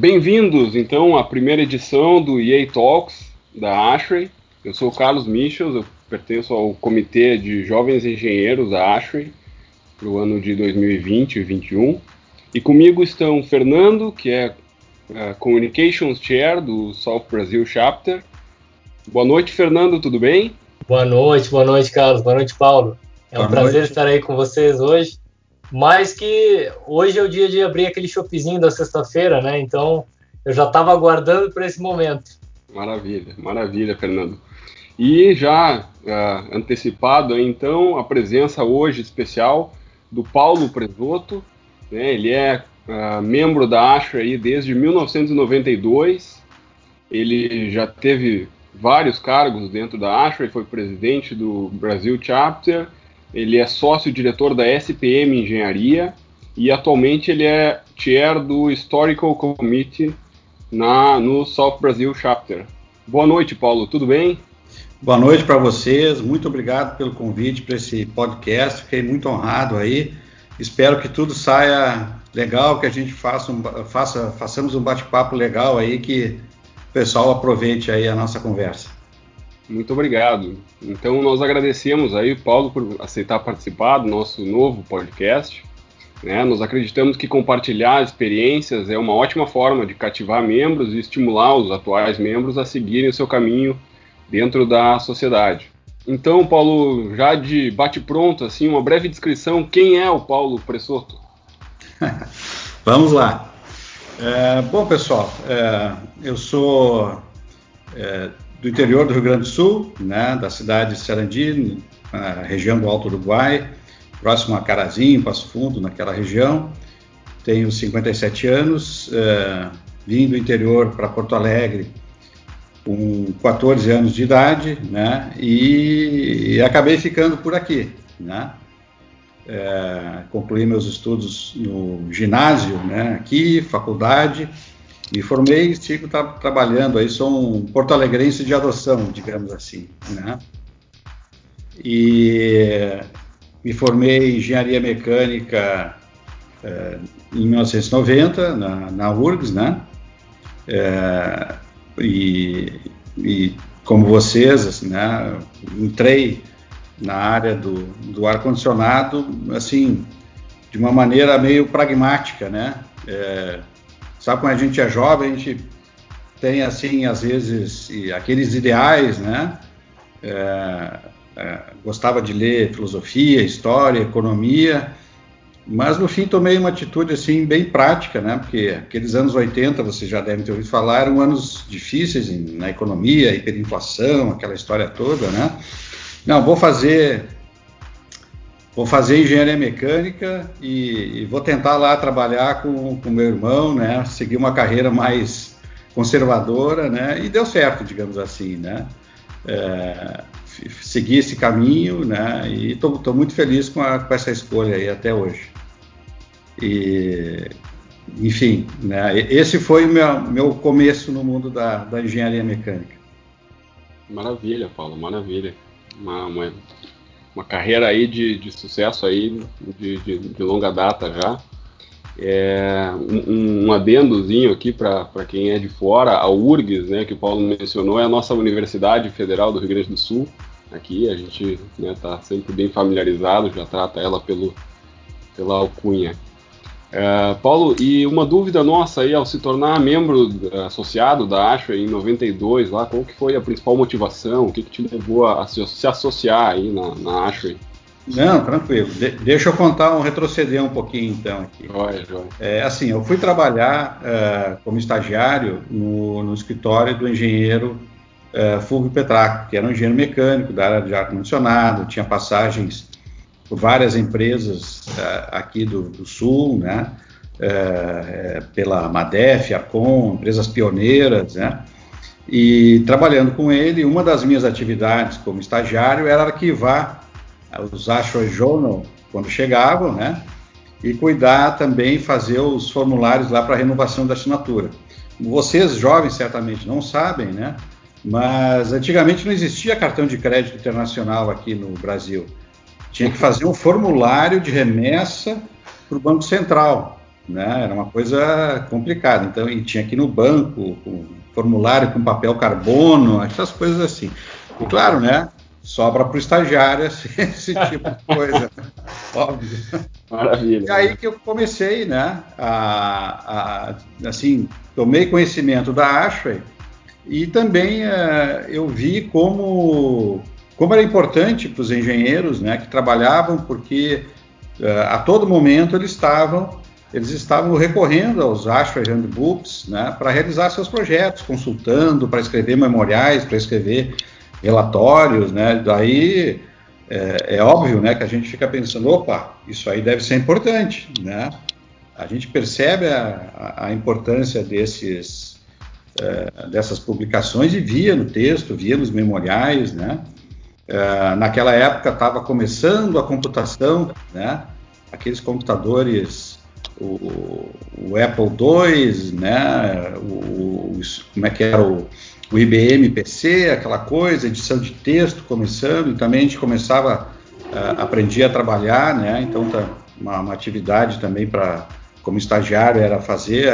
Bem-vindos, então, à primeira edição do EA Talks da Ashray. Eu sou o Carlos Michels, eu pertenço ao Comitê de Jovens Engenheiros da Ashray para o ano de 2020 e 2021. E comigo estão Fernando, que é uh, Communications Chair do South Brasil Chapter. Boa noite, Fernando, tudo bem? Boa noite, boa noite, Carlos. Boa noite, Paulo. É boa um noite. prazer estar aí com vocês hoje. Mas que hoje é o dia de abrir aquele shopzinho da sexta-feira, né? Então eu já estava aguardando para esse momento. Maravilha, maravilha, Fernando. E já uh, antecipado, então, a presença hoje especial do Paulo Presoto. Né? Ele é uh, membro da Ashra aí desde 1992. Ele já teve vários cargos dentro da Ashra e foi presidente do Brasil Chapter ele é sócio-diretor da SPM Engenharia e atualmente ele é chair do Historical Committee na, no South Brasil Chapter. Boa noite, Paulo, tudo bem? Boa noite para vocês, muito obrigado pelo convite para esse podcast, fiquei muito honrado aí. Espero que tudo saia legal, que a gente faça, um, faça façamos um bate-papo legal aí, que o pessoal aproveite aí a nossa conversa. Muito obrigado. Então nós agradecemos aí, Paulo, por aceitar participar do nosso novo podcast. Né? Nós acreditamos que compartilhar experiências é uma ótima forma de cativar membros e estimular os atuais membros a seguirem o seu caminho dentro da sociedade. Então, Paulo, já de bate-pronto, assim, uma breve descrição, quem é o Paulo Pressoto? Vamos lá. É, bom, pessoal, é, eu sou é, do interior do Rio Grande do Sul, né, da cidade de Sarandi, na região do Alto Uruguai, próximo a Carazinho, Passo Fundo, naquela região. Tenho 57 anos, uh, vim do interior para Porto Alegre com 14 anos de idade, né, e, e acabei ficando por aqui, né. É, concluí meus estudos no ginásio, né, aqui, faculdade, me formei e tra trabalhando aí, sou um porto-alegrense de adoção, digamos assim, né? E me formei em engenharia mecânica é, em 1990 na, na URGS, né? É, e, e, como vocês, assim, né? Entrei na área do, do ar condicionado, assim, de uma maneira meio pragmática, né? É, Sabe quando a gente é jovem, a gente tem assim às vezes aqueles ideais, né? É, é, gostava de ler filosofia, história, economia, mas no fim tomei uma atitude assim bem prática, né? Porque aqueles anos 80, você já deve ter ouvido falar, eram anos difíceis na economia, hiperinflação, aquela história toda, né? Não, vou fazer vou fazer engenharia mecânica e, e, vou tentar lá trabalhar com, com meu irmão, né? Seguir uma carreira mais conservadora, né? E deu certo, digamos assim, né? É, segui esse caminho, né? E estou muito feliz com, a, com, essa escolha aí até hoje. E, enfim, né? Esse foi o meu, meu começo no mundo da, da engenharia mecânica. Maravilha, Paulo, maravilha. Uma, uma uma carreira aí de, de sucesso aí de, de, de longa data já. É, um, um adendozinho aqui para quem é de fora, a URGS, né, que o Paulo mencionou, é a nossa Universidade Federal do Rio Grande do Sul. Aqui a gente está né, tá sempre bem familiarizado, já trata ela pelo, pela alcunha. É, Paulo, e uma dúvida nossa aí, ao se tornar membro é, associado da Asha em 92, lá, qual que foi a principal motivação? O que, que te levou a, se, se, associar aí na, na Asha? Não, tranquilo. De deixa eu contar um retroceder um pouquinho então aqui. Joia, joia. É, assim, eu fui trabalhar uh, como estagiário no, no, escritório do engenheiro uh, Fulvio Petraco, que era um engenheiro mecânico da área de ar-condicionado, tinha passagens várias empresas uh, aqui do, do, Sul, né? Uh, pela Madef, Arcon, empresas pioneiras, né? E trabalhando com ele, uma das minhas atividades como estagiário era arquivar os Ashore Journal quando chegavam, né? E cuidar também, fazer os formulários lá para renovação da assinatura. Vocês, jovens, certamente não sabem, né? Mas antigamente não existia cartão de crédito internacional aqui no Brasil tinha que fazer um formulário de remessa para o Banco Central. né? Era uma coisa complicada. Então, e tinha aqui no banco, com formulário com papel carbono, essas coisas assim. E claro, né? Sobra para o estagiário esse, esse, tipo de coisa, óbvio. Maravilha. E aí que eu comecei, né? A, a assim, tomei conhecimento da Ashway e também uh, eu vi como como era importante para os engenheiros, né, que trabalhavam, porque uh, a todo momento eles estavam eles estavam recorrendo aos Ashway Handbooks né, para realizar seus projetos, consultando, para escrever memoriais, para escrever relatórios, né? Daí é, é, óbvio, né, que a gente fica pensando, opa, isso aí deve ser importante, né? A gente percebe a, a importância desses é, dessas publicações e via no texto, via nos memoriais, né? É, naquela época estava começando a computação, né? Aqueles computadores o, o Apple II, né, o, o, como é que era o, o IBM PC, aquela coisa, edição de texto começando, e também a gente começava, uh, aprendia a trabalhar, né, então tá uma, uma atividade também para, como estagiário, era fazer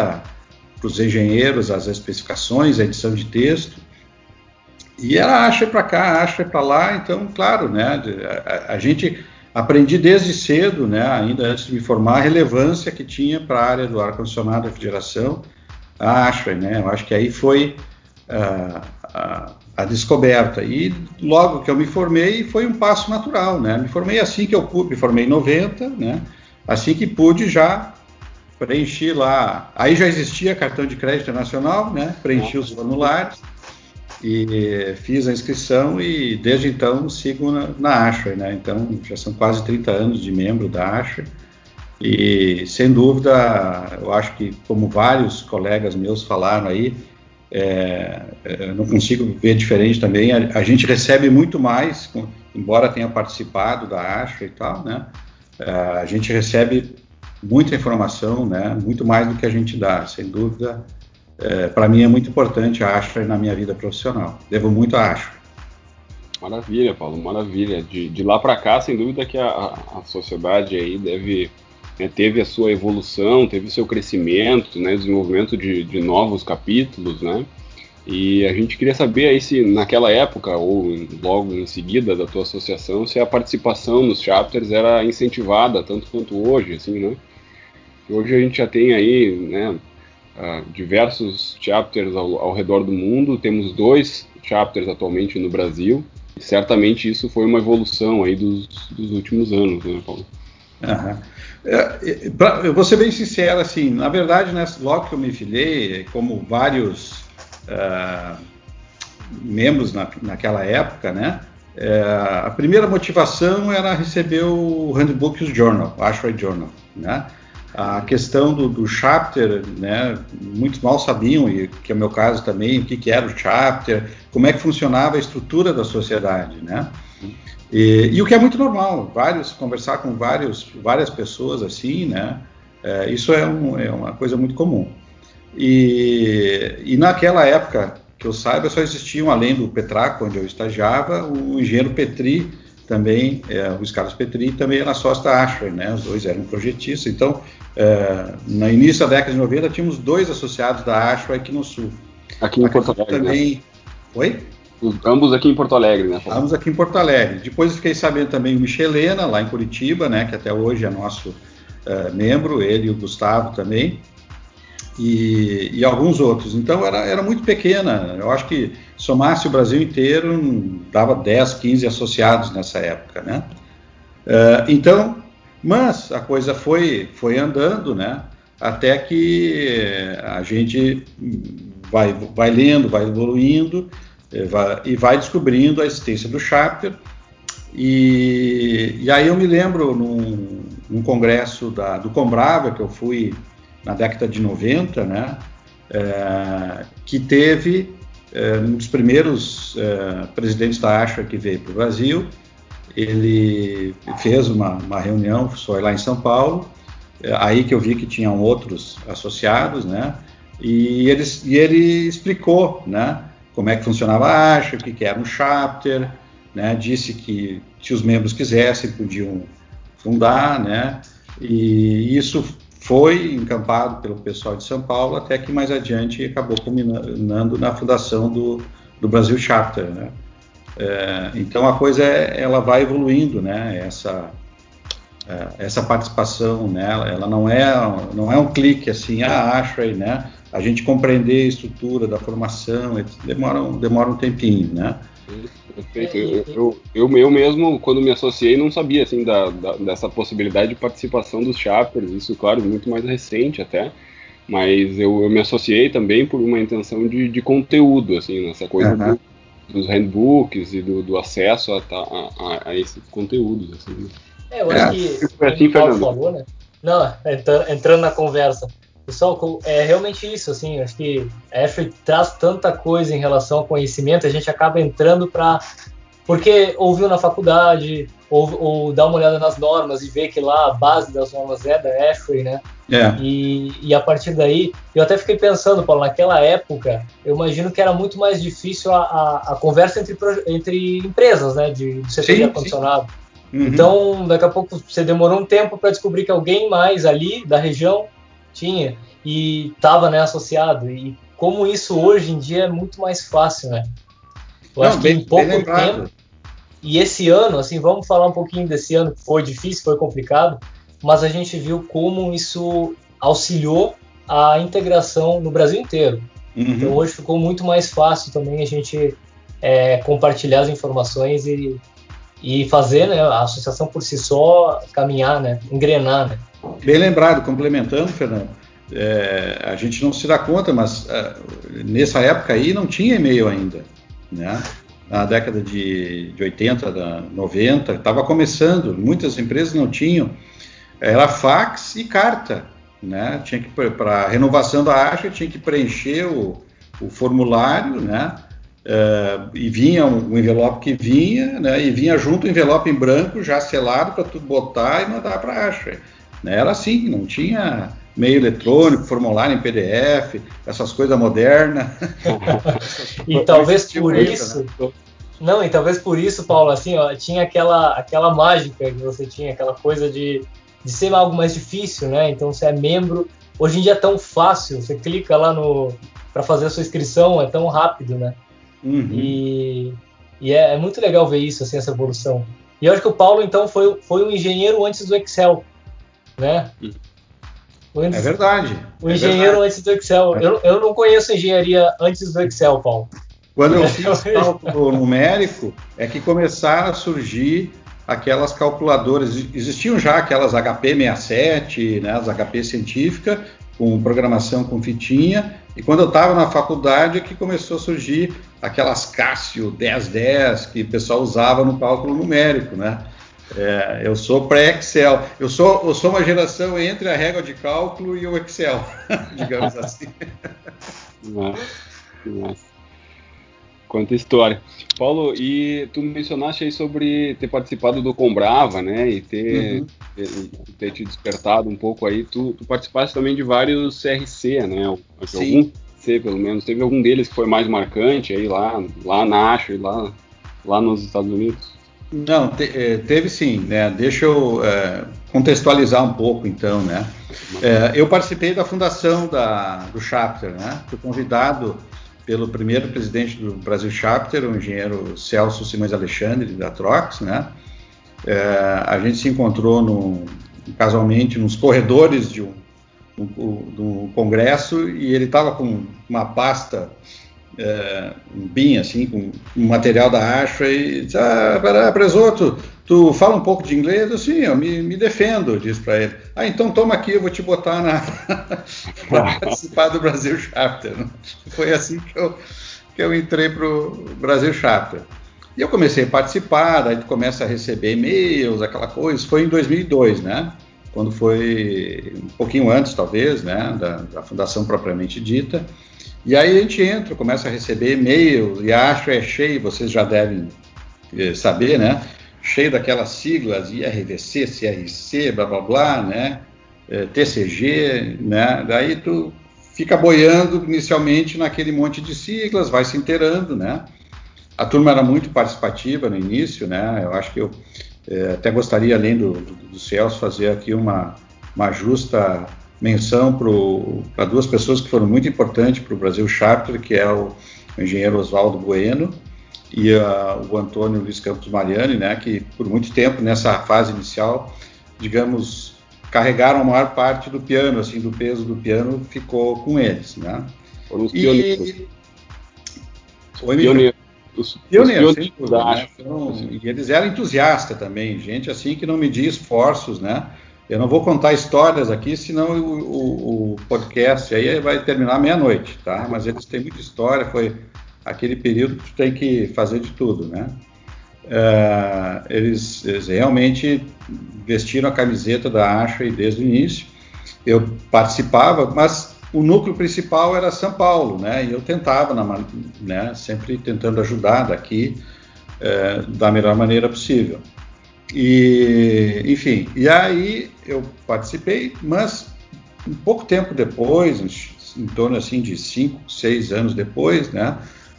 para os engenheiros as especificações, a edição de texto, e era acha para cá, acha para lá, então, claro, né, a, a gente aprendi desde cedo, né, ainda antes de me formar, a relevância que tinha para a área do ar-condicionado da federação, a Ashway, né, eu acho que aí foi uh, a, a, descoberta, e logo que eu me formei, foi um passo natural, né, me formei assim que eu pude, me formei em 90, né, assim que pude já preenchi lá, aí já existia cartão de crédito nacional, né, preenchi os formulários, e fiz a inscrição e desde então sigo na, na né? Então já são quase 30 anos de membro da Ashway e sem dúvida eu acho que como vários colegas meus falaram aí, é, é não consigo ver diferente também. A, a, gente recebe muito mais, embora tenha participado da Ashway e tal, né? É, a gente recebe muita informação, né? Muito mais do que a gente dá, sem dúvida é, para mim é muito importante a Ashford na minha vida profissional. Devo muito a Ashford. Maravilha, Paulo, maravilha. De, de lá para cá, sem dúvida que a, a sociedade aí deve né, teve a sua evolução, teve o seu crescimento, né, desenvolvimento de, de novos capítulos, né? E a gente queria saber aí se naquela época ou logo em seguida da tua associação, se a participação nos chapters era incentivada tanto quanto hoje, assim, né? Hoje a gente já tem aí, né, uh, diversos chapters ao, ao, redor do mundo. Temos dois chapters atualmente no Brasil. E certamente isso foi uma evolução aí dos, dos últimos anos, né, Paulo? Uhum. Eu vou ser bem sincero, assim, na verdade, né, logo que eu me filiei, como vários uh, membros na, naquela época, né, é, a primeira motivação era receber o Handbook Journal, o Ashray Journal, né, a questão do, do chapter, né, muitos mal sabiam, e que é o meu caso também, o que, que era o chapter, como é que funcionava a estrutura da sociedade, né? E, e o que é muito normal, vários, conversar com vários, várias pessoas assim, né? É, isso é, um, é, uma coisa muito comum. E, e naquela época, que eu saiba, só existiam, além do Petraco, onde eu estagiava, o engenheiro Petri, também, é, o Carlos Petri também era sócio da Ashway, né? Os dois eram projetistas. Então, é, no início da década de 90, tínhamos dois associados da Ashway aqui no Sul. Aqui em Porto Alegre. Também. Né? Oi? Ambos aqui em Porto Alegre, né? Ambos aqui em Porto Alegre. Depois eu fiquei sabendo também o Michelena, lá em Curitiba, né? Que até hoje é nosso uh, membro, ele e o Gustavo também e, e, alguns outros. Então era, era muito pequena. Eu acho que somasse o Brasil inteiro dava 10, 15 associados nessa época, né? Uh, então, mas a coisa foi, foi andando, né? Até que a gente vai, vai lendo, vai evoluindo vai, e vai descobrindo a existência do chapter. E, e aí eu me lembro num, num congresso da, do Combrava que eu fui na década de 90, né, é, que teve é, um dos primeiros é, presidentes da Asha que veio para o Brasil. Ele fez uma, uma reunião, foi lá em São Paulo, é, aí que eu vi que tinham outros associados, né, e ele, e ele explicou, né, como é que funcionava a Asha, o que, que era um chapter, né, disse que se os membros quisessem podiam fundar, né, e isso foi encampado pelo pessoal de São Paulo, até que mais adiante acabou culminando na fundação do, do Brasil Chapter, né? É, então a coisa é, ela vai evoluindo, né? Essa é, essa participação nela, ela não é não é um clique assim, ah, acho aí, né? A gente compreender a estrutura da formação demora demora um tempinho, né? Perfeito. Eu, eu, eu, mesmo, quando me associei, não sabia assim da, da, dessa possibilidade de participação dos chapters. Isso, claro, muito mais recente até. Mas eu, eu me associei também por uma intenção de, de conteúdo, assim, nessa coisa uhum. do, dos handbooks e do, do acesso a, a, a, esses conteúdos. Assim. É, eu acho é. que, como assim, o Paulo falou, né? Não, entrando na conversa, Pessoal, é realmente isso, assim, acho que a Ashley traz tanta coisa em relação ao conhecimento, a gente acaba entrando para porque ouviu na faculdade, ou, ou dá uma olhada nas normas e vê que lá a base das normas é da Ashley, né? É. E, e a partir daí, eu até fiquei pensando, Paulo, naquela época, eu imagino que era muito mais difícil a, a, a conversa entre, entre empresas, né, de, de setor sim, de ar-condicionado. Uhum. Então, daqui a pouco você demorou um tempo para descobrir que alguém mais ali da região tinha e estava né, associado. E como isso hoje em dia é muito mais fácil, né? Eu Não, acho que em pouco tempo. E esse ano, assim, vamos falar um pouquinho desse ano que foi difícil, foi complicado, mas a gente viu como isso auxiliou a integração no Brasil inteiro. Uhum. Então hoje ficou muito mais fácil também a gente é, compartilhar as informações e, e fazer né, a associação por si só caminhar, né, engrenar. Né? Bem lembrado, complementando, Fernando, é, a gente não se dá conta, mas é, nessa época aí não tinha e-mail ainda, né? Na década de, de 80, da 90, estava começando, muitas empresas não tinham, era fax e carta, né? Tinha que para renovação da ASHA tinha que preencher o, o formulário, né? Uh, e vinha um, um, envelope que vinha, né, e vinha junto um envelope em branco já selado para tu botar e mandar para a ASHA. Né? Era assim, não tinha meio eletrônico, formulário em PDF, essas coisas modernas. e talvez por isso. Né? Não, e talvez por isso, Paulo, assim, ó, tinha aquela, aquela mágica que você tinha, aquela coisa de, de ser algo mais difícil, né? Então você é membro. Hoje em dia é tão fácil, você clica lá no para fazer a sua inscrição, é tão rápido, né? Uhum. E, e é, é, muito legal ver isso, assim, essa evolução. E eu acho que o Paulo, então, foi, foi um engenheiro antes do Excel né? é verdade. O é engenheiro verdade. antes do Excel. Eu, eu não conheço engenharia antes do Excel, Paulo. Quando eu fiz cálculo numérico, é que começaram a surgir aquelas calculadoras. Existiam já aquelas HP 67, né, as HP científica, com programação com fitinha. E quando eu estava na faculdade é que começou a surgir aquelas Cássio 1010 que o pessoal usava no cálculo numérico, né? É, eu sou pré-Excel. Eu sou, eu sou uma geração entre a régua de cálculo e o Excel, digamos assim. Nossa, nossa. Quanta história. Paulo, e tu mencionaste aí sobre ter participado do Combrava, né? E ter, uhum. ter, ter, te despertado um pouco aí. Tu, tu participaste também de vários CRC, né? Sim. Algum C, pelo menos. Teve algum deles que foi mais marcante aí lá, lá na Asher, lá, lá nos Estados Unidos? Não, te, eh, teve sim, né? Deixa eu é, contextualizar um pouco, então, né? É, eu participei da fundação da, do Chapter, né? Fui convidado pelo primeiro presidente do Brasil Chapter, o engenheiro Celso Simões Alexandre, da Trox, né? É, a gente se encontrou no, casualmente nos corredores de um, do, do congresso e ele estava com uma pasta é, um BIM, assim, com um material da Asha e disse, ah, pera, presoto, tu fala um pouco de inglês? Eu, sim, eu me, me defendo, disse para ele. Ah, então toma aqui, eu vou te botar na para participar do Brasil Chapter. Foi assim que eu, que eu entrei para o Brasil Chapter. E eu comecei a participar, daí tu começa a receber e-mails, aquela coisa. Foi em 2002, né? Quando foi um pouquinho antes, talvez, né, da, da fundação propriamente dita. E aí a gente entra, começa a receber e-mail e acho é cheio, vocês já devem eh, saber, né? Cheio daquelas siglas IRVC, CRC, blá blá blá, né? Eh, TCG, né? Daí tu fica boiando inicialmente naquele monte de siglas, vai se inteirando, né? A turma era muito participativa no início, né? Eu acho que eu eh, até gostaria, além do, do, do Celso, fazer aqui uma, uma justa menção para duas pessoas que foram muito importantes para o Brasil Charter, que é o, o engenheiro Oswaldo Bueno e o Antônio Luiz Campos Mariani, né, que por muito tempo nessa fase inicial, digamos, carregaram a maior parte do piano, assim, do peso do piano ficou com eles, né? Foram os pioneiros. E... Oi, pioneiros. Os, pioneiros, os pioneiros né? Foram, e eles eram entusiastas também, gente assim que não media esforços, né? Eu não vou contar histórias aqui, senão o, o, o podcast aí vai terminar meia-noite, tá? Mas eles têm muita história, foi aquele período que tu tem que fazer de tudo, né? Uh, eles, eles, realmente vestiram a camiseta da Ashley desde o início. Eu participava, mas o núcleo principal era São Paulo, né? E eu tentava, na, né? Sempre tentando ajudar daqui uh, da melhor maneira possível. E, enfim, e aí eu participei, mas um pouco tempo depois, em torno assim de cinco, seis anos depois, né?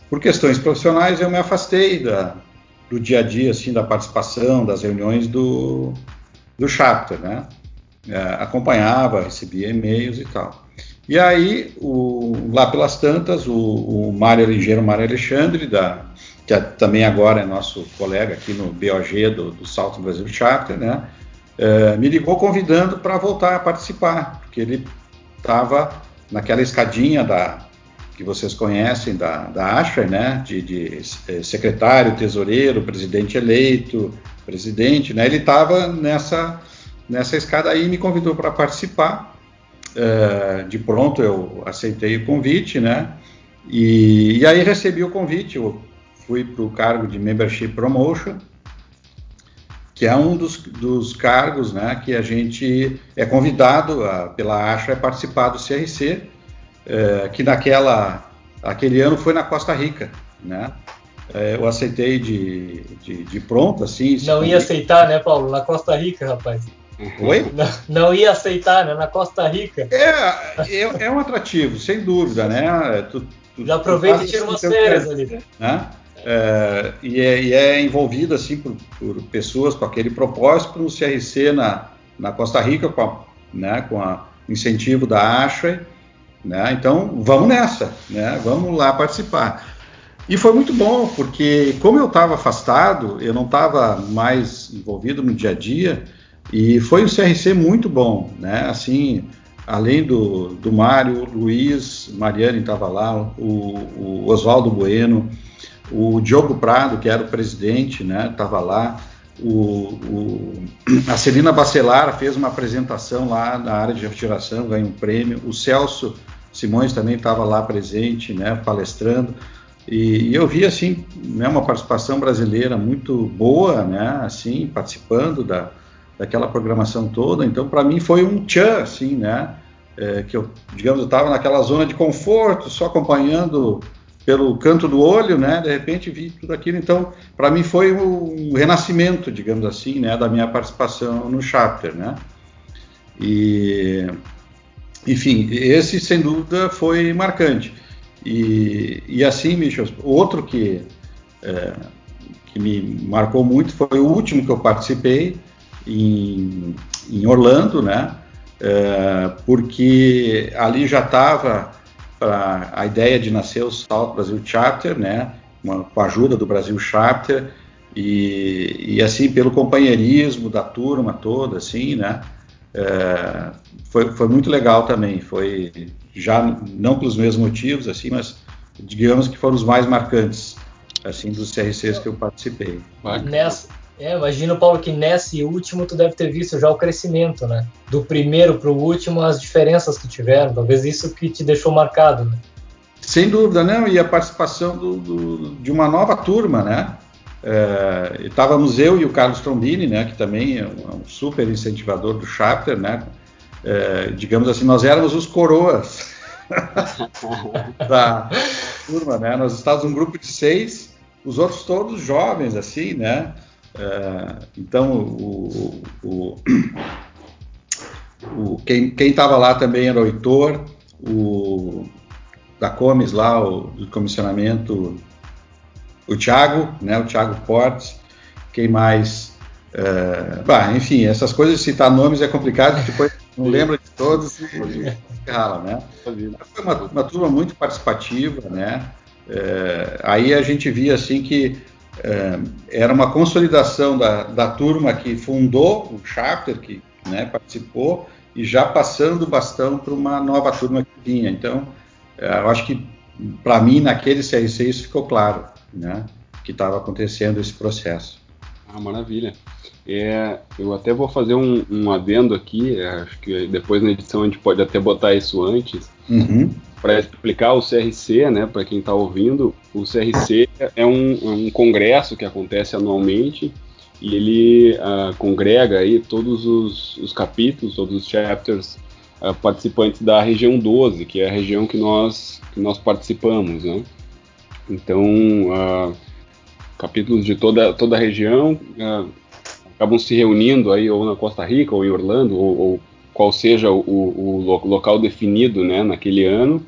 Por questões profissionais, eu me afastei da, do dia a dia, assim, da participação, das reuniões do, do chapter, né? É, acompanhava, recebia e-mails e tal. E aí, o, lá pelas tantas, o, o Mário, engenheiro Mário Alexandre, da, que é, também agora é nosso colega aqui no BOG do, do Salto Brasil Chapter, né? É, me ligou convidando para voltar a participar, porque ele estava naquela escadinha da, que vocês conhecem da, da Asher, né, de, de é, secretário, tesoureiro, presidente eleito, presidente, né, ele estava nessa, nessa escada aí me convidou para participar. É, de pronto eu aceitei o convite, né, e, e aí recebi o convite, eu fui para o cargo de Membership Promotion, que é um dos, dos cargos né, que a gente é convidado a, pela Asher a participar do CRC, é, que naquela aquele ano foi na Costa Rica, né? É, eu aceitei de, de, de pronto, assim. Não ia aceitar, né, Paulo? Na Costa Rica, rapaz. Oi? Não, não, ia aceitar, né? Na Costa Rica. É, é, é um atrativo, sem dúvida, né? Tu, tu, Já aproveita e tira umas férias ali. Né? É, e, é, e, é, envolvido assim por, por, pessoas com aquele propósito no CRC na, na Costa Rica, com, a, né, com a incentivo da Ashley né? Então, vamos nessa, né? vamos lá participar. E foi muito bom, porque como eu estava afastado, eu não estava mais envolvido no dia a dia, e foi um CRC muito bom, né? Assim, além do, do Mário, Luiz, Mariane estava lá, o, o Oswaldo Bueno, o Diogo Prado, que era o presidente, né? Estava lá. O, o, a Celina Bacelar fez uma apresentação lá na área de refrigeração, ganhou um prêmio. O Celso Simões também estava lá presente, né, palestrando. E, e, eu vi assim, né, uma participação brasileira muito boa, né, assim, participando da, daquela programação toda. Então, para mim foi um tchan, assim, né, é, que eu, digamos, eu estava naquela zona de conforto, só acompanhando pelo canto do olho, né, de repente vi tudo aquilo. Então, para mim foi um renascimento, digamos assim, né, da minha participação no chapter, né. E enfim, esse sem dúvida foi marcante. E, e assim, Michel, outro que, é, que me marcou muito foi o último que eu participei em, em Orlando, né? É, porque ali já estava a ideia de nascer o Salto Brasil Charter, né? Uma, com a ajuda do Brasil Charter e, e assim pelo companheirismo da turma toda, assim, né? É, foi, foi muito legal também. Foi já não pelos mesmos motivos, assim, mas digamos que foram os mais marcantes, assim, dos CRCs que eu participei. Nessa, é, imagino, Paulo, que nesse último tu deve ter visto já o crescimento, né? Do primeiro para o último, as diferenças que tiveram. Talvez isso que te deixou marcado, né? Sem dúvida, não. E a participação do, do, de uma nova turma, né? É, estávamos eu e o Carlos Trombini, né? Que também é um, um super incentivador do chapter, né? é, digamos assim, nós éramos os coroas da turma, né? Nós estávamos um grupo de seis, os outros todos jovens, assim, né? É, então, o, o, o, quem estava lá também era o Heitor, o da Comes lá, o do comissionamento, o Thiago, né? O Thiago Portes, quem mais? É, bah, enfim, essas coisas, citar nomes é complicado, depois não lembra de todos e rala, né? Foi uma, uma, turma muito participativa, né? É, aí a gente via assim que era uma consolidação da, da turma que fundou o chapter, que né, participou, e já passando o bastão para uma nova turma que vinha. Então, é, eu acho que para mim naquele CRC isso ficou claro, né? Que estava acontecendo esse processo. Ah, maravilha. É, eu até vou fazer um, um adendo aqui, é, acho que depois na edição a gente pode até botar isso antes, uhum. para explicar o CRC, né, para quem está ouvindo. O CRC é um, é um, congresso que acontece anualmente e ele uh, congrega aí todos os, os, capítulos, todos os chapters uh, participantes da região 12, que é a região que nós, que nós participamos, né. Então, uh, capítulos de toda, toda a região acabam se reunindo aí ou na Costa Rica ou em Orlando ou, ou qual seja o, o, o, local definido né, naquele ano.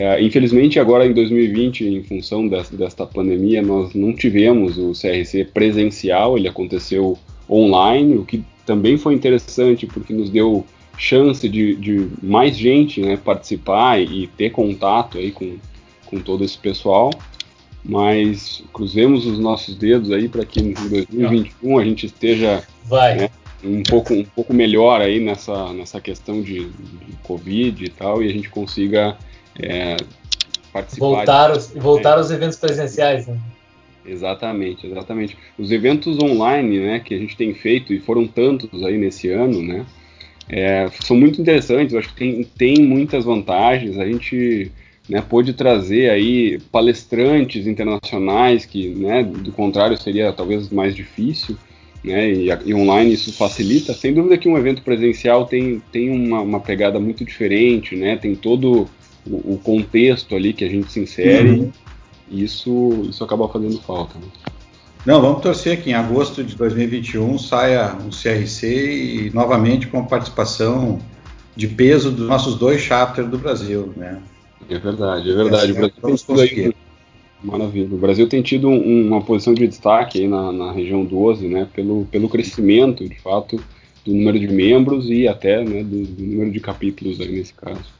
É, infelizmente agora em 2020, em função desta, desta pandemia, nós não tivemos o CRC presencial, ele aconteceu online, o que também foi interessante porque nos deu chance de, de mais gente né, participar e, ter contato aí com, com todo esse pessoal. Mas cruzemos os nossos dedos aí para que em 2021 a gente esteja né, um pouco um pouco melhor aí nessa nessa questão de, de Covid e tal e a gente consiga é, participar voltar de, os, voltar aos eventos presenciais né? exatamente exatamente os eventos online né que a gente tem feito e foram tantos aí nesse ano né é, são muito interessantes eu acho que tem, tem muitas vantagens a gente né, pôde trazer aí palestrantes internacionais que, né, do contrário, seria talvez mais difícil, né, e, e, online isso facilita. Sem dúvida que um evento presencial tem, tem uma, uma pegada muito diferente, né, tem todo o, o, contexto ali que a gente se insere uhum. isso, isso acaba fazendo falta. Né? Não, vamos torcer que em agosto de 2021 saia um CRC e novamente com a participação de peso dos nossos dois chapters do Brasil, né? É verdade, é verdade. É, o Brasil tem tido aí, maravilha. O Brasil tem tido um, uma posição de destaque aí na, na, região 12, né, pelo, pelo crescimento, de fato, do número de membros e até né, do, do número de capítulos aí nesse caso.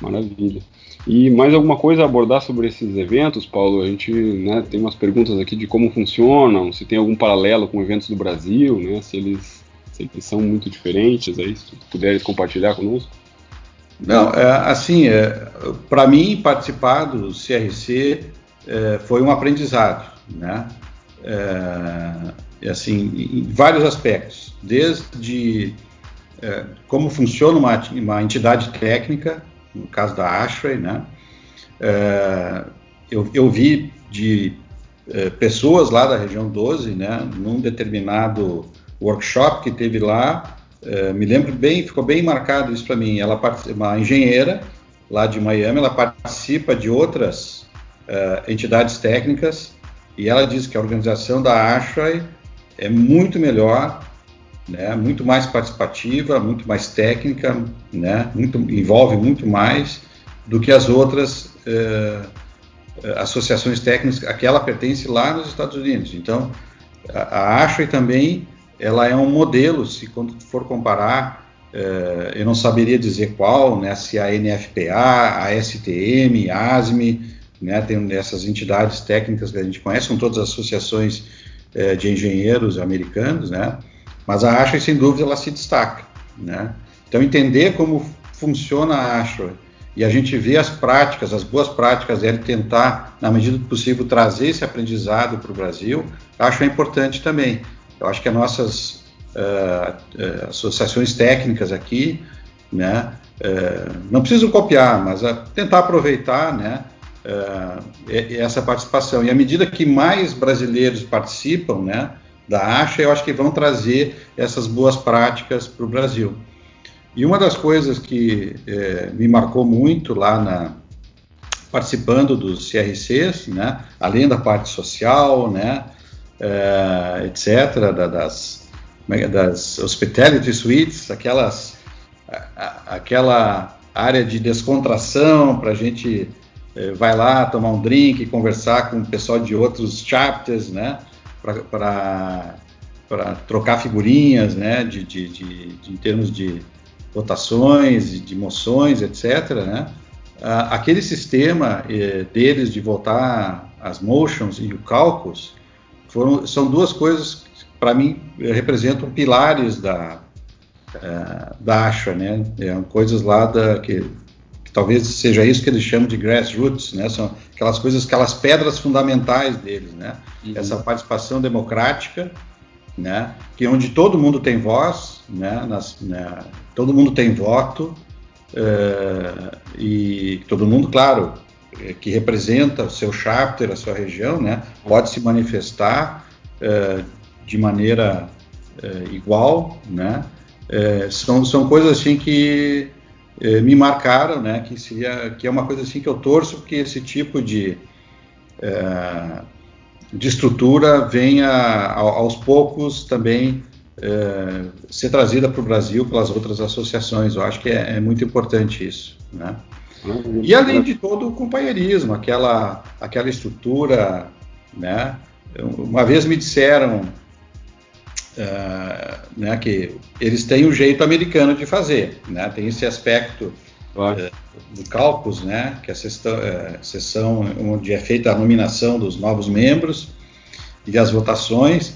Maravilha. E mais alguma coisa a abordar sobre esses eventos, Paulo? A gente né, tem umas perguntas aqui de como funcionam, se tem algum paralelo com eventos do Brasil, né, se, eles, se eles são muito diferentes, aí, se puderes compartilhar conosco. Não, é, assim, é, para mim participar do CRC é, foi um aprendizado, né? É, assim, em vários aspectos, desde é, como funciona uma, uma, entidade técnica, no caso da Ashray, né? É, eu, eu, vi de é, pessoas lá da região 12, né? Num determinado workshop que teve lá, é, me lembro bem, ficou bem marcado isso para mim. Ela uma engenheira lá de Miami, ela participa de outras entidades técnicas e ela diz que a organização da Ashray é muito melhor, né, muito mais participativa, muito mais técnica, né, muito, envolve muito mais do que as outras uh, associações técnicas. A que ela pertence lá nos Estados Unidos. Então, a, a Ashray também ela é um modelo, se quando for comparar, eh, eu não saberia dizer qual, né, se a NFPA, a STM, a ASME, né, tem essas entidades técnicas que a gente conhece, são todas associações eh, de engenheiros americanos, né, mas a Ashray, sem dúvida, ela se destaca. Né. Então, entender como funciona a Ashray e a gente vê as práticas, as boas práticas dela tentar, na medida do possível, trazer esse aprendizado para o Brasil, acho importante também. Eu acho que as nossas uh, uh, associações técnicas aqui, né, uh, não precisam copiar, mas tentar aproveitar, né, essa participação. E à medida que mais brasileiros participam, né, da ACHA, eu acho que vão trazer essas boas práticas para o Brasil. E uma das coisas que me marcou muito lá na, participando dos CRCs, né, além da parte social, né, uh, etc., da, das, é das hospitality suites, aquelas, a, aquela área de descontração para a gente vai lá tomar um drink, conversar com o pessoal de outros chapters, né, para trocar figurinhas, né, de, de, de, de, em termos de votações, de moções, etc., né? aquele sistema eh, deles de votar as motions e o cálculos foram, são duas coisas que, para mim, representam pilares da, uh, da ASHA, né? É, coisas lá da, que, talvez seja isso que eles chamam de grassroots, né? São aquelas coisas, aquelas pedras fundamentais deles, né? Uhum. Essa participação democrática, né? Que onde todo mundo tem voz, né? Nas, né? Todo mundo tem voto, Uh, e todo mundo, claro, é, que representa o seu chapter, a sua região, né, pode se manifestar uh, de maneira uh, igual, né, são, são coisas assim que me marcaram, né, que seria, que é uma coisa assim que eu torço que esse tipo de de estrutura venha aos poucos também é, ser trazida para o Brasil pelas outras associações. Eu acho que é, é muito importante isso. Né? E além de todo o companheirismo, aquela, aquela estrutura. Né? Uma vez me disseram uh, né, que eles têm um jeito americano de fazer, né? tem esse aspecto uh, do cálculo, né, que é a sessão, uh, sessão onde é feita a nominação dos novos membros e as votações,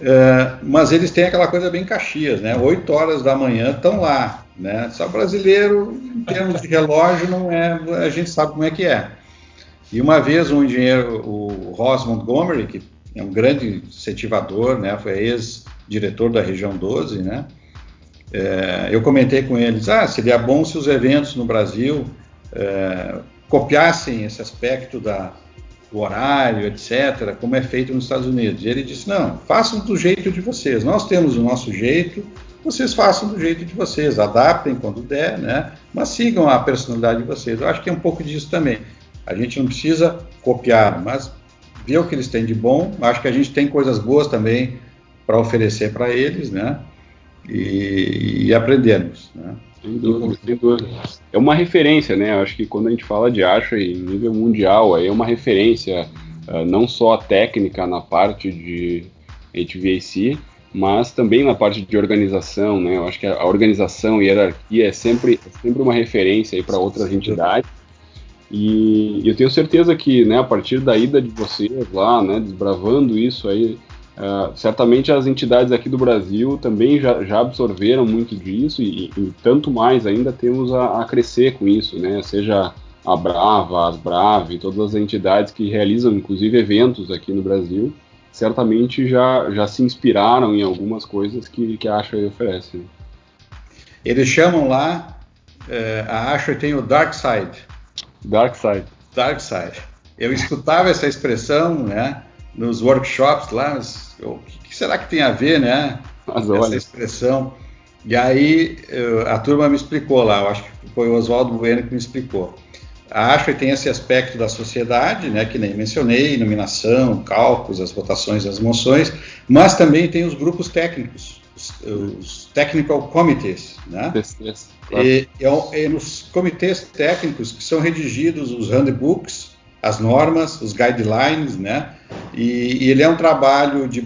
é, mas eles têm aquela coisa bem Caxias, né? 8 horas da manhã estão lá, né? Só brasileiro, em termos de relógio, não é, a gente sabe como é que é. E uma vez um engenheiro, o Ross Montgomery, que é um grande incentivador, né? Foi ex-diretor da região 12, né? É, eu comentei com eles, ah, seria bom se os eventos no Brasil é, copiassem esse aspecto da, o horário, etc., como é feito nos Estados Unidos. E ele disse: não, façam do jeito de vocês. Nós temos o nosso jeito, vocês façam do jeito de vocês, adaptem quando der, né? Mas sigam a personalidade de vocês. Eu acho que é um pouco disso também. A gente não precisa copiar, mas ver o que eles têm de bom. Acho que a gente tem coisas boas também para oferecer para eles, né? E, e aprendermos, né? Sem dúvida, sem dúvida. É uma referência, né? Acho que quando a gente fala de Asha em nível mundial, aí é uma referência uh, não só técnica na parte de HVAC, mas também na parte de organização, né? Eu acho que a organização e hierarquia é sempre, é sempre uma referência para outras entidades. E eu tenho certeza que, né, a partir da ida de vocês lá, né, desbravando isso aí, Uh, certamente as entidades aqui do Brasil também já, já absorveram muito disso e, e, tanto mais ainda temos a, a, crescer com isso, né? Seja a Brava, as Brave, todas as entidades que realizam inclusive eventos aqui no Brasil, certamente já, já se inspiraram em algumas coisas que, que a Asher oferece. Eles chamam lá, uh, a Asher tem o Dark Side. Dark Side. Dark Side. Eu escutava essa expressão, né? Nos workshops lá, o que será que tem a ver, né? Mas essa olha. expressão. E aí a turma me explicou lá, eu acho que foi o Oswaldo Bueno que me explicou. A ASHA tem esse aspecto da sociedade, né, que nem mencionei, nominação, cálculos, as votações, as moções, mas também tem os grupos técnicos, os, os technical committees, né? Claro. E, e, e, nos comitês técnicos que são redigidos os handbooks, as normas, os guidelines, né? E, e ele é um trabalho de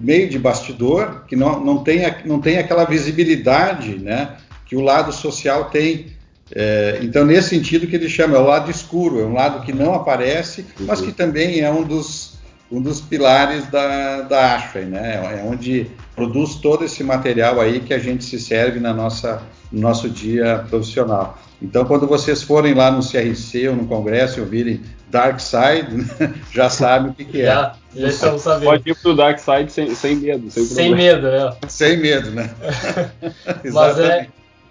meio de bastidor que não, não, tem, não tem aquela visibilidade, né? Que o lado social tem. É, então, nesse sentido que ele chama, é o lado escuro, é um lado que não aparece, mas que também é um dos, um dos pilares da, da Ashway, né? É onde produz todo esse material aí que a gente se serve na nossa, no nosso dia profissional. Então, quando vocês forem lá no CRC ou no Congresso e ouvirem Dark Side, né, já sabem o que, que é. Já, já estamos sabendo. Pode ir pro Dark Side sem, sem medo. Sem, sem medo, é. Sem medo, né? Mas é,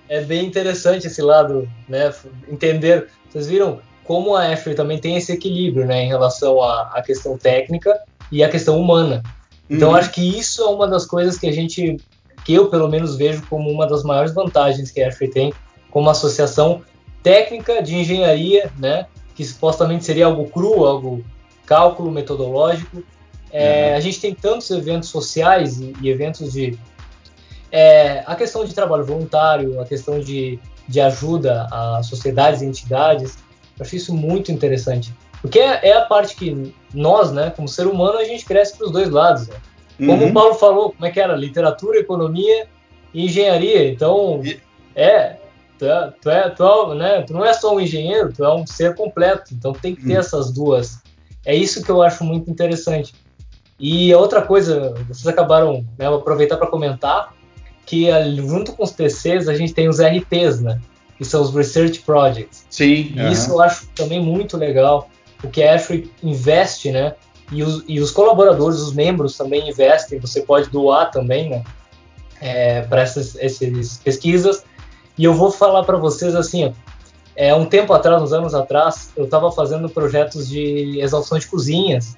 é bem interessante esse lado, né? Entender. Vocês viram como a Ashley também tem esse equilíbrio, né? Em relação à, questão técnica e à questão humana. Então, uhum. acho que isso é uma das coisas que a gente, que eu pelo menos vejo como uma das maiores vantagens que a Ashley tem como associação técnica de engenharia, né? Que supostamente seria algo cru, algo cálculo metodológico. É, uhum. A gente tem tantos eventos sociais e, e eventos de é, a questão de trabalho voluntário, a questão de, de ajuda a sociedades e entidades. Eu acho isso muito interessante. Porque é, é, a parte que nós, né, como ser humano, a gente cresce para os dois lados. Né? Como uhum. o Paulo falou, como é que era? Literatura, economia e engenharia. Então. E, É, tu, é, tu, é, tu, é, né, tu não é só um engenheiro, tu é um ser completo. Então tem que ter hum. essas duas. É isso que eu acho muito interessante. E outra coisa, vocês acabaram, né, vou aproveitar para comentar, que junto com os TCs a gente tem os RPs, né? Que são os Research Projects. Sim. E isso eu acho também muito legal, porque a Ashray investe, né? E os, e os, colaboradores, os membros também investem, você pode doar também, né? É, para essas, essas pesquisas. E eu vou falar para vocês assim, ó, é, um tempo atrás, uns anos atrás, eu estava fazendo projetos de exaustão de cozinhas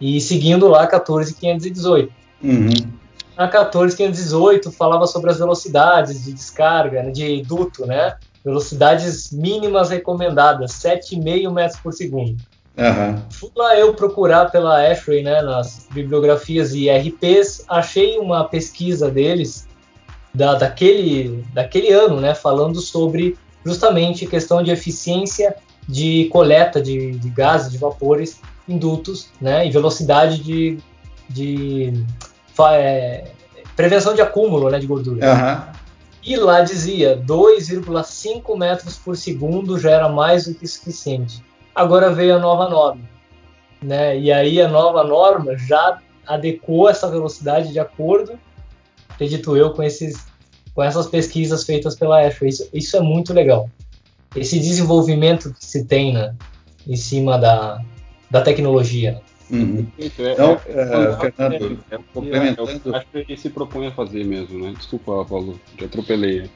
e seguindo lá 14518. Uhum. A 14518 falava sobre as velocidades de descarga, né, de duto, né? Velocidades mínimas recomendadas, 7,5 metros por segundo. Uhum. Fui lá eu procurar pela Ashray, né, nas bibliografias e RPs, achei uma pesquisa deles da, daquele, daquele ano, né, falando sobre justamente questão de eficiência de coleta de, de gases, de vapores em dutos, né, e velocidade de, de é, prevenção de acúmulo né, de gordura. Uhum. E lá dizia 2,5 metros por segundo já era mais do que suficiente. Agora veio a nova norma, né? E aí a nova norma já adequou essa velocidade de acordo, acredito eu, com esses com essas pesquisas feitas pela Ashway. Isso, isso é muito legal. Esse desenvolvimento que se tem né, em cima da, da tecnologia. Uhum. Então, é, é, Fernando, é, complementando. Acho que ele se propõe a fazer mesmo, né? Desculpa, Paulo, te atropelei.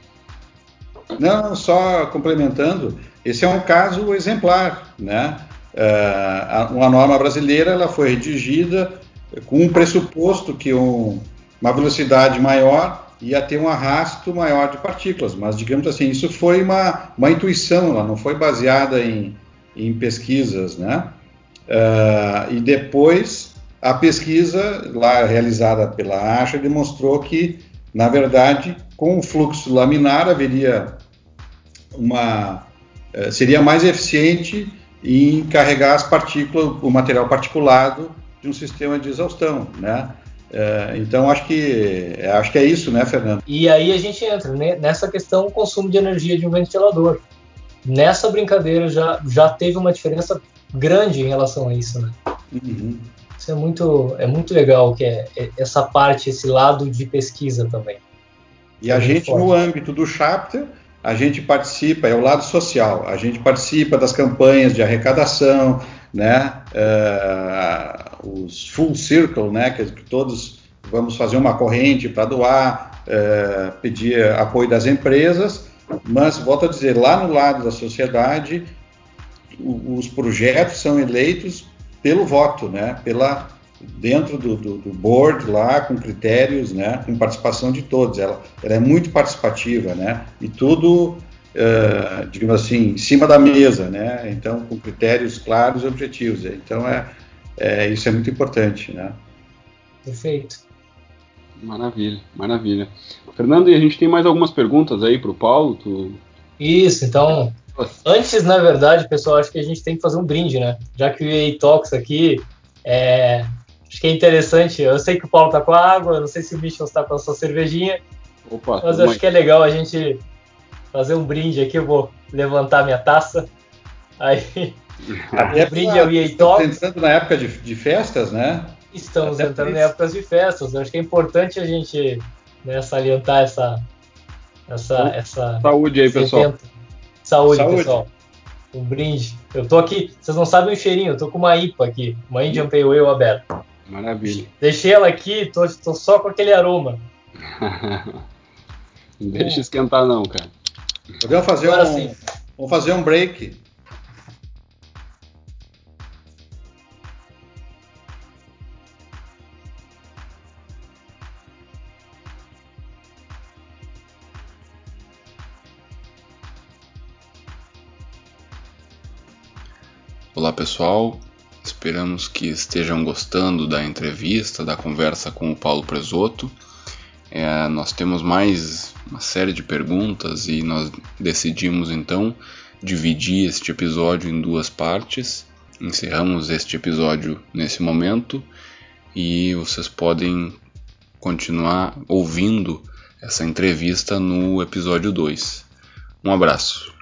Não, só complementando, esse é um caso exemplar, né? Uh, uma norma brasileira ela foi redigida com um pressuposto que um, uma velocidade maior ia ter um arrasto maior de partículas, mas digamos assim, isso foi uma, uma intuição, ela não foi baseada em, em pesquisas, né? Uh, e depois a pesquisa lá realizada pela ASHA demonstrou que, na verdade, com o fluxo laminar haveria uma uh, seria mais eficiente em carregar as partículas, o material particulado de um sistema de exaustão, né? Uh, então acho que acho que é isso, né, Fernando? E aí a gente entra né, nessa questão do consumo de energia de um ventilador. Nessa brincadeira já já teve uma diferença grande em relação a isso, né? Uhum. Isso é muito, é muito legal, que é, é essa parte, esse lado de pesquisa também. E a gente, forte. no âmbito do chapter, a gente participa, é o lado social, a gente participa das campanhas de arrecadação, né, uh, os full circle, né, que, que, todos vamos fazer uma corrente para doar, uh, pedir apoio das empresas, mas, volto a dizer, lá no lado da sociedade, os projetos são eleitos pelo voto, né? Pela dentro do, do, do, board lá com critérios, né? Com participação de todos. Ela, ela é muito participativa, né? E tudo, uh, digamos assim, em cima da mesa, né? Então com critérios claros e objetivos. Então é, é isso é muito importante, né? Perfeito. Maravilha, maravilha. Fernando, e a gente tem mais algumas perguntas aí para o Paulo? Tu... Isso, então Antes, na verdade, pessoal, acho que a gente tem que fazer um brinde, né? Já que o EA Talks aqui, é... acho que é interessante. Eu sei que o Paulo tá com a água, não sei se o Michel está com a sua cervejinha. Opa, mas acho que é legal a gente fazer um brinde aqui. Eu vou levantar minha taça. Aí, o brinde é o EA Talks. Estamos entrando na época de, de festas, né? Estamos Até entrando em épocas de festas. Eu acho que é importante a gente né, salientar essa, essa, essa saúde aí, pessoal. Evento. Saúde, Saúde, pessoal. Um brinde. Eu tô aqui, vocês não sabem o cheirinho, eu tô com uma IPA aqui, uma Indian Pale Ale aberta. Maravilha. Deixei ela aqui, tô, tô só com aquele aroma. não deixa esquentar não, cara. Podemos fazer Agora um, sim. vamos fazer um break. Olá pessoal, esperamos que estejam gostando da entrevista, da conversa com o Paulo Presoto. É, nós temos mais uma série de perguntas e nós decidimos então dividir este episódio em duas partes. Encerramos este episódio nesse momento e vocês podem continuar ouvindo essa entrevista no episódio 2. Um abraço.